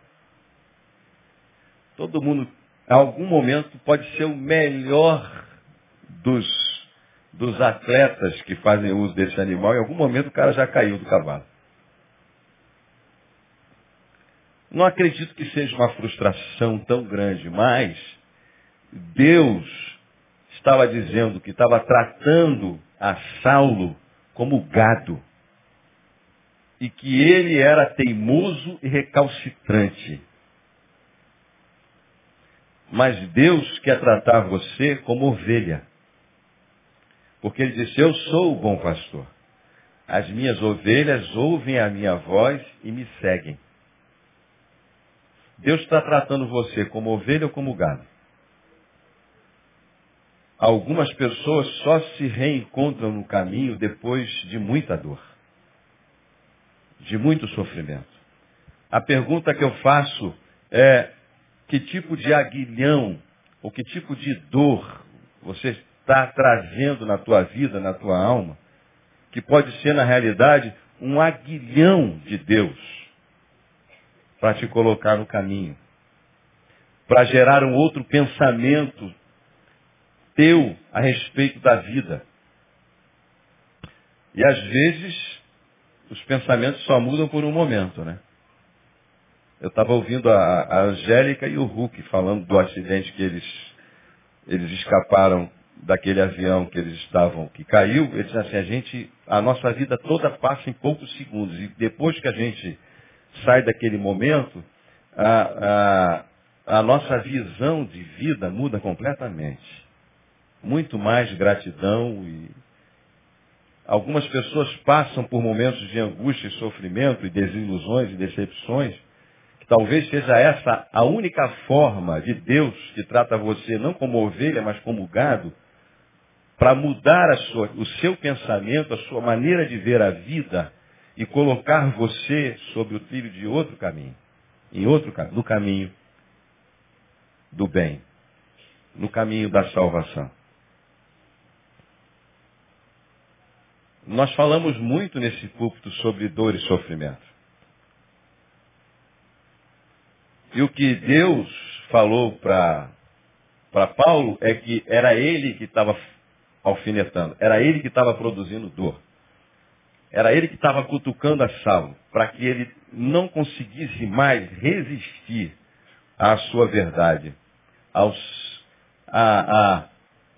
todo mundo, em algum momento, pode ser o melhor dos, dos atletas que fazem uso desse animal, em algum momento o cara já caiu do cavalo. Não acredito que seja uma frustração tão grande, mas Deus estava dizendo que estava tratando a Saulo como gado. E que ele era teimoso e recalcitrante. Mas Deus quer tratar você como ovelha. Porque ele disse, eu sou o bom pastor. As minhas ovelhas ouvem a minha voz e me seguem. Deus está tratando você como ovelha ou como gado. Algumas pessoas só se reencontram no caminho depois de muita dor, de muito sofrimento. A pergunta que eu faço é: que tipo de aguilhão ou que tipo de dor você está trazendo na tua vida, na tua alma, que pode ser na realidade um aguilhão de Deus para te colocar no caminho, para gerar um outro pensamento teu a respeito da vida. E às vezes os pensamentos só mudam por um momento, né? Eu estava ouvindo a, a Angélica e o Hulk falando do acidente que eles, eles escaparam daquele avião que eles estavam, que caiu. Eles assim, a gente, a nossa vida toda passa em poucos segundos. E depois que a gente sai daquele momento, a, a, a nossa visão de vida muda completamente. Muito mais gratidão e algumas pessoas passam por momentos de angústia e sofrimento e desilusões e decepções, talvez seja essa a única forma de Deus que trata você não como ovelha, mas como gado, para mudar sua, o seu pensamento, a sua maneira de ver a vida, e colocar você sobre o trilho de outro caminho, em outro caminho, no caminho do bem, no caminho da salvação. Nós falamos muito nesse púlpito sobre dor e sofrimento. E o que Deus falou para Paulo é que era ele que estava alfinetando, era ele que estava produzindo dor. Era ele que estava cutucando a Saulo, para que ele não conseguisse mais resistir à sua verdade, aos, a, a,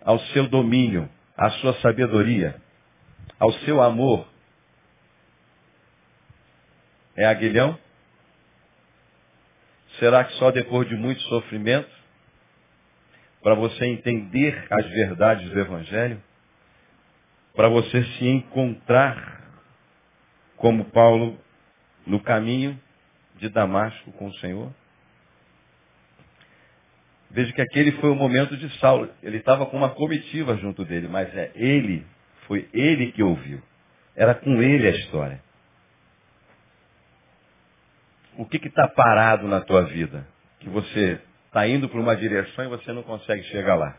ao seu domínio, à sua sabedoria, ao seu amor. É aguilhão? Será que só depois de muito sofrimento, para você entender as verdades do Evangelho, para você se encontrar como Paulo no caminho de Damasco com o Senhor? Veja que aquele foi o momento de Saulo. Ele estava com uma comitiva junto dele, mas é ele, foi ele que ouviu. Era com ele a história. O que está parado na tua vida? Que você está indo para uma direção e você não consegue chegar lá.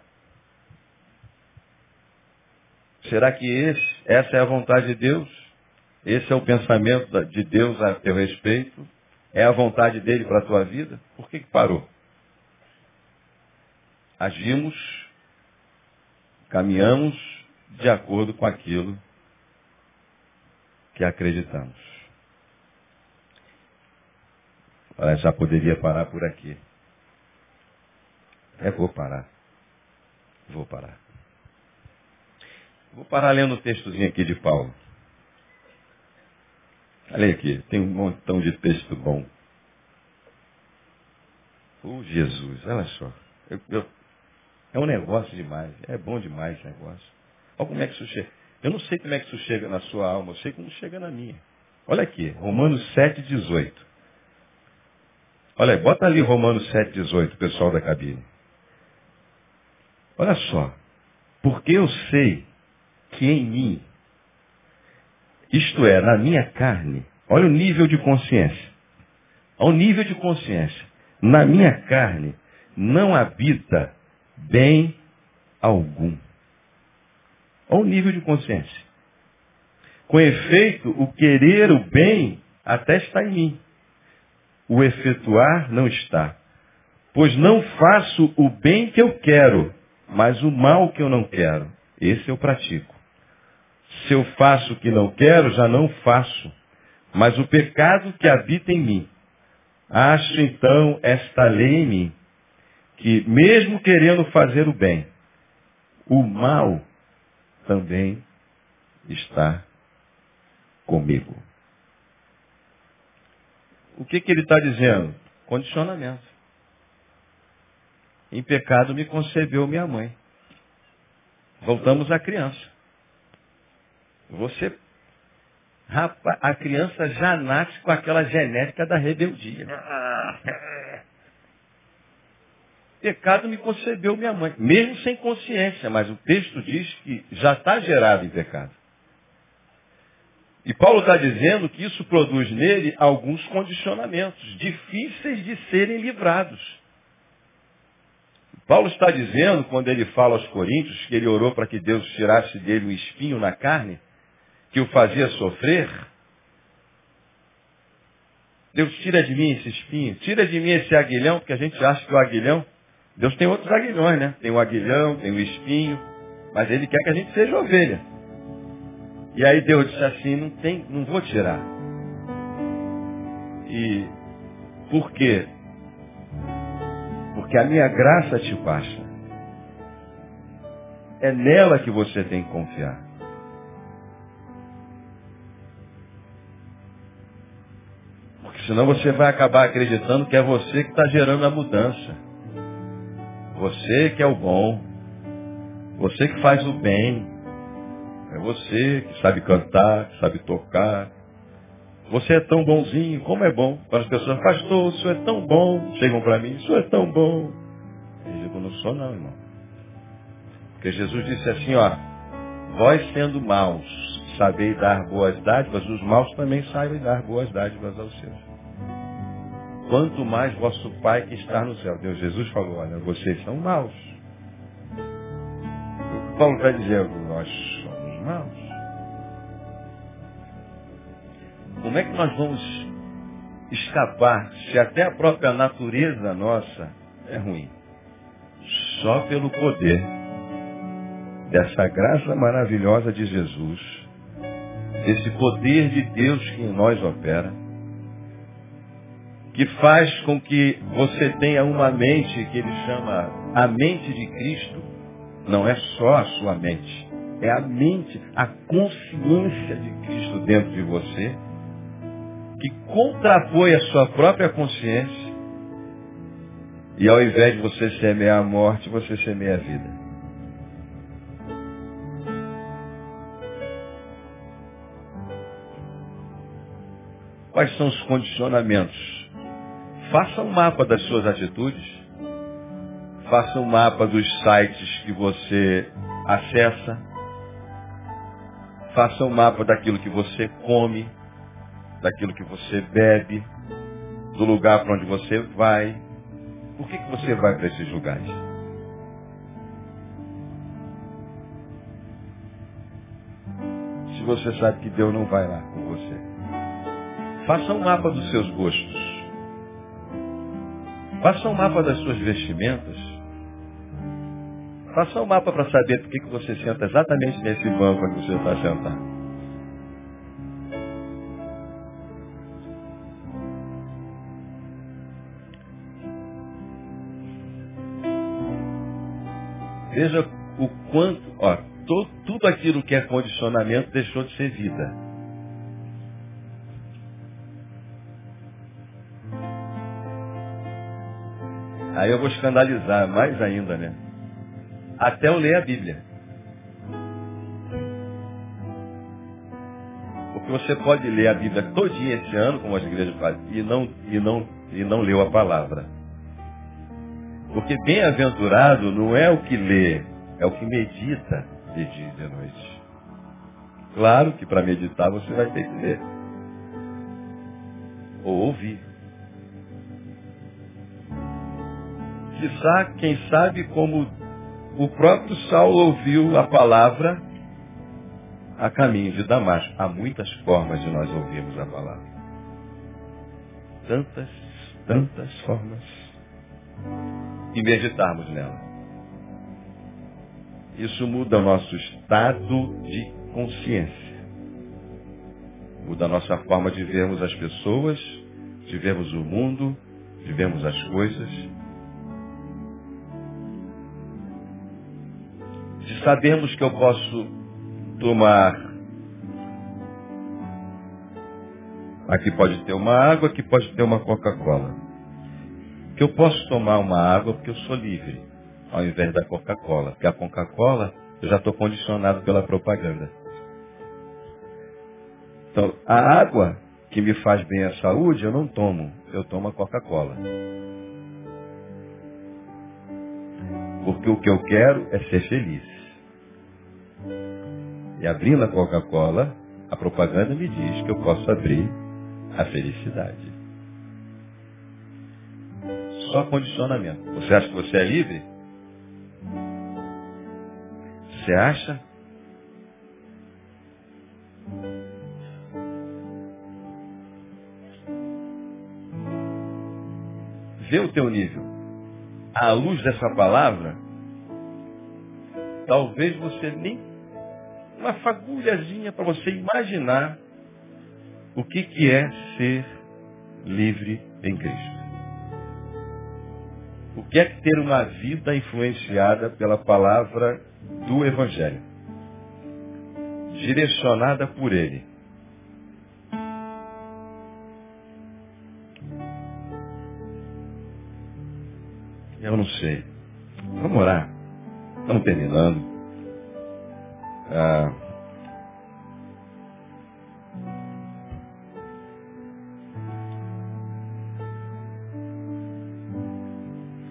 Será que esse, essa é a vontade de Deus? Esse é o pensamento de Deus a teu respeito? É a vontade dele para a tua vida? Por que, que parou? Agimos, caminhamos de acordo com aquilo que acreditamos. Já poderia parar por aqui. É, vou parar. Vou parar. Vou parar lendo o textozinho aqui de Paulo. Olha aqui, tem um montão de texto bom. O Jesus, olha só. Eu, eu, é um negócio demais. É bom demais esse negócio. Olha como é que isso chega. Eu não sei como é que isso chega na sua alma, eu sei como chega na minha. Olha aqui, Romanos 7, 18. Olha aí, bota ali Romanos 7, 18, pessoal da cabine. Olha só. Porque eu sei que em mim, isto é, na minha carne, olha o nível de consciência. Ao nível de consciência, na minha carne não habita bem algum. Olha o nível de consciência. Com efeito, o querer o bem até está em mim. O efetuar não está. Pois não faço o bem que eu quero, mas o mal que eu não quero. Esse eu pratico. Se eu faço o que não quero, já não faço. Mas o pecado que habita em mim. Acho então esta lei em mim, que mesmo querendo fazer o bem, o mal também está comigo. O que, que ele está dizendo? Condicionamento. Em pecado me concebeu minha mãe. Voltamos à criança. Você, rapaz, a criança já nasce com aquela genética da rebeldia. Pecado me concebeu minha mãe, mesmo sem consciência, mas o texto diz que já está gerado em pecado. E Paulo está dizendo que isso produz nele alguns condicionamentos difíceis de serem livrados. Paulo está dizendo, quando ele fala aos Coríntios, que ele orou para que Deus tirasse dele um espinho na carne, que o fazia sofrer. Deus tira de mim esse espinho, tira de mim esse aguilhão, porque a gente acha que o aguilhão Deus tem outros aguilhões, né? Tem o aguilhão, tem o espinho, mas ele quer que a gente seja ovelha. E aí Deus disse assim, não tem, não vou tirar. E por quê? Porque a minha graça te basta. É nela que você tem que confiar. Porque senão você vai acabar acreditando que é você que está gerando a mudança. Você que é o bom. Você que faz o bem. É você que sabe cantar, que sabe tocar. Você é tão bonzinho, como é bom. Quando as pessoas, pastor, isso é tão bom. Chegam para mim, isso é tão bom. Eu digo, não sou não, irmão. Porque Jesus disse assim, ó, vós sendo maus, sabeis dar boas dádivas, os maus também sabem dar boas dádivas aos seus quanto mais vosso Pai que está no céu. Deus Jesus falou, olha, vocês são maus. O Paulo está dizendo, nós maus. Como é que nós vamos escapar se até a própria natureza nossa é ruim? Só pelo poder dessa graça maravilhosa de Jesus, esse poder de Deus que em nós opera que faz com que você tenha uma mente que ele chama a mente de Cristo, não é só a sua mente, é a mente, a consciência de Cristo dentro de você, que contrapõe a sua própria consciência, e ao invés de você semear a morte, você semeia a vida. Quais são os condicionamentos Faça um mapa das suas atitudes. Faça um mapa dos sites que você acessa. Faça um mapa daquilo que você come, daquilo que você bebe, do lugar para onde você vai. Por que, que você vai para esses lugares? Se você sabe que Deus não vai lá com você. Faça um mapa dos seus gostos. Faça um mapa das suas vestimentas. Faça um mapa para saber por que, você senta exatamente nesse banco que você está sentado. Veja o quanto, ó, to, tudo aquilo que é condicionamento deixou de ser vida. Aí eu vou escandalizar mais ainda, né? Até eu ler a Bíblia. Porque você pode ler a Bíblia todinha esse ano, como as igrejas fazem, e não, e não, e não leu a palavra. Porque bem-aventurado não é o que lê, é o que medita de dia e de noite. Claro que para meditar você vai ter que ler. Ou ouvir. Quizá, quem sabe, como o próprio Saulo ouviu a palavra a caminho de Damasco. Há muitas formas de nós ouvirmos a palavra. Tantas, tantas formas. E meditarmos nela. Isso muda o nosso estado de consciência. Muda a nossa forma de vermos as pessoas, de vermos o mundo, de vermos as coisas. De sabermos que eu posso tomar. Aqui pode ter uma água, aqui pode ter uma Coca-Cola. Que eu posso tomar uma água porque eu sou livre ao invés da Coca-Cola. Porque a Coca-Cola eu já estou condicionado pela propaganda. Então, a água que me faz bem à saúde, eu não tomo. Eu tomo a Coca-Cola. Porque o que eu quero é ser feliz. E abrindo a Coca-Cola, a propaganda me diz que eu posso abrir a felicidade. Só condicionamento. Você acha que você é livre? Você acha? Vê o teu nível. À luz dessa palavra, talvez você nem uma fagulhazinha para você imaginar o que, que é ser livre em Cristo. O que é ter uma vida influenciada pela palavra do Evangelho, direcionada por Ele. Eu não sei. Vamos orar. Estamos terminando. Ah,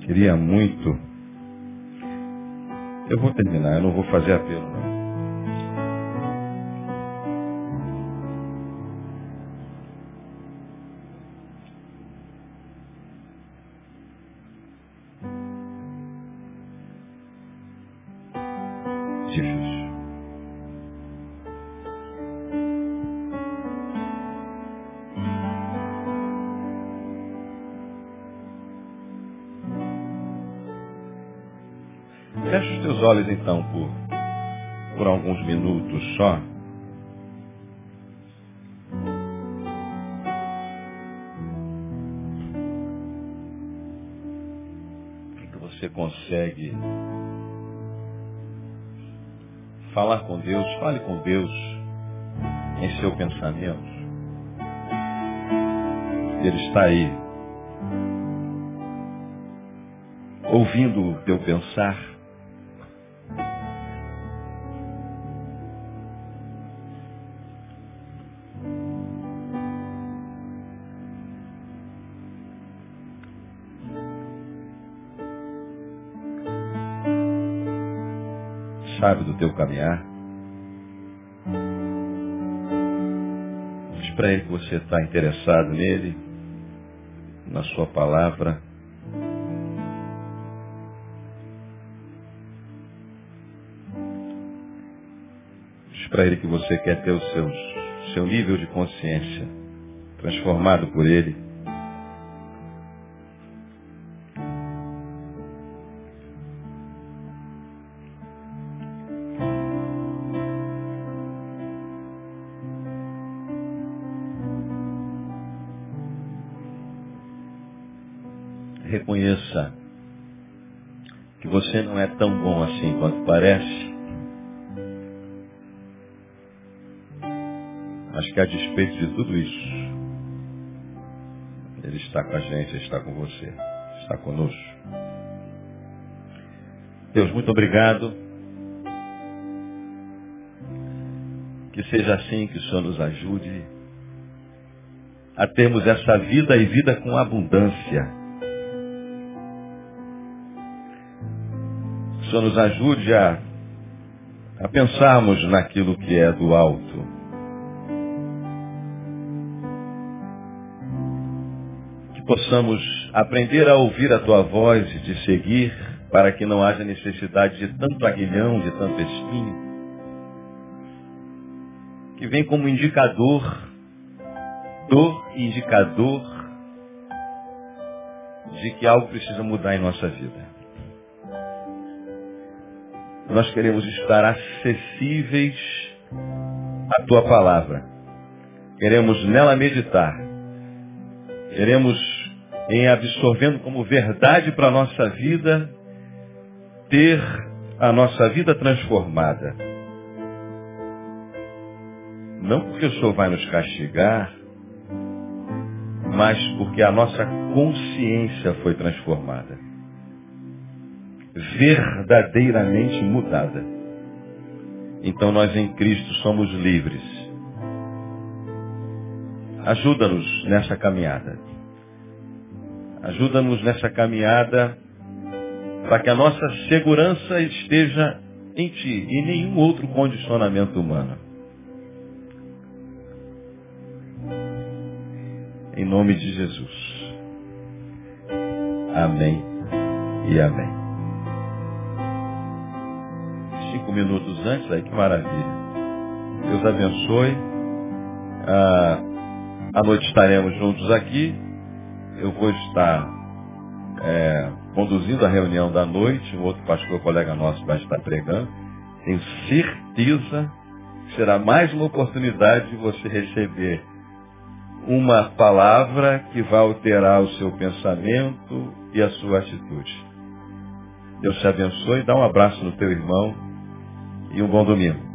queria muito eu vou terminar, eu não vou fazer apelo, não. Então por, por alguns minutos só. O que, que você consegue falar com Deus? Fale com Deus em seu pensamento. Ele está aí, ouvindo o teu pensar. Sabe do teu caminhar. Diz para ele que você está interessado nele, na sua palavra. Diz para ele que você quer ter o seu, seu nível de consciência transformado por ele. Tão bom assim quanto parece. Acho que a despeito de tudo isso, Ele está com a gente, Ele está com você, está conosco. Deus, muito obrigado. Que seja assim que o Senhor nos ajude a termos essa vida e vida com abundância. Senhor nos ajude a, a pensarmos naquilo que é do alto. Que possamos aprender a ouvir a tua voz e te seguir para que não haja necessidade de tanto aguilhão, de tanto espinho. Que vem como indicador dor indicador de que algo precisa mudar em nossa vida. Nós queremos estar acessíveis à tua palavra. Queremos nela meditar. Queremos, em absorvendo como verdade para a nossa vida, ter a nossa vida transformada. Não porque o Senhor vai nos castigar, mas porque a nossa consciência foi transformada. Verdadeiramente mudada. Então nós em Cristo somos livres. Ajuda-nos nessa caminhada. Ajuda-nos nessa caminhada para que a nossa segurança esteja em Ti e nenhum outro condicionamento humano. Em nome de Jesus. Amém e amém. Cinco minutos antes, aí que maravilha. Deus abençoe. Ah, à noite estaremos juntos aqui. Eu vou estar é, conduzindo a reunião da noite. Um outro pastor colega nosso vai estar pregando. Tenho certeza que será mais uma oportunidade de você receber uma palavra que vai alterar o seu pensamento e a sua atitude. Deus te abençoe, dá um abraço no teu irmão e um bom domingo.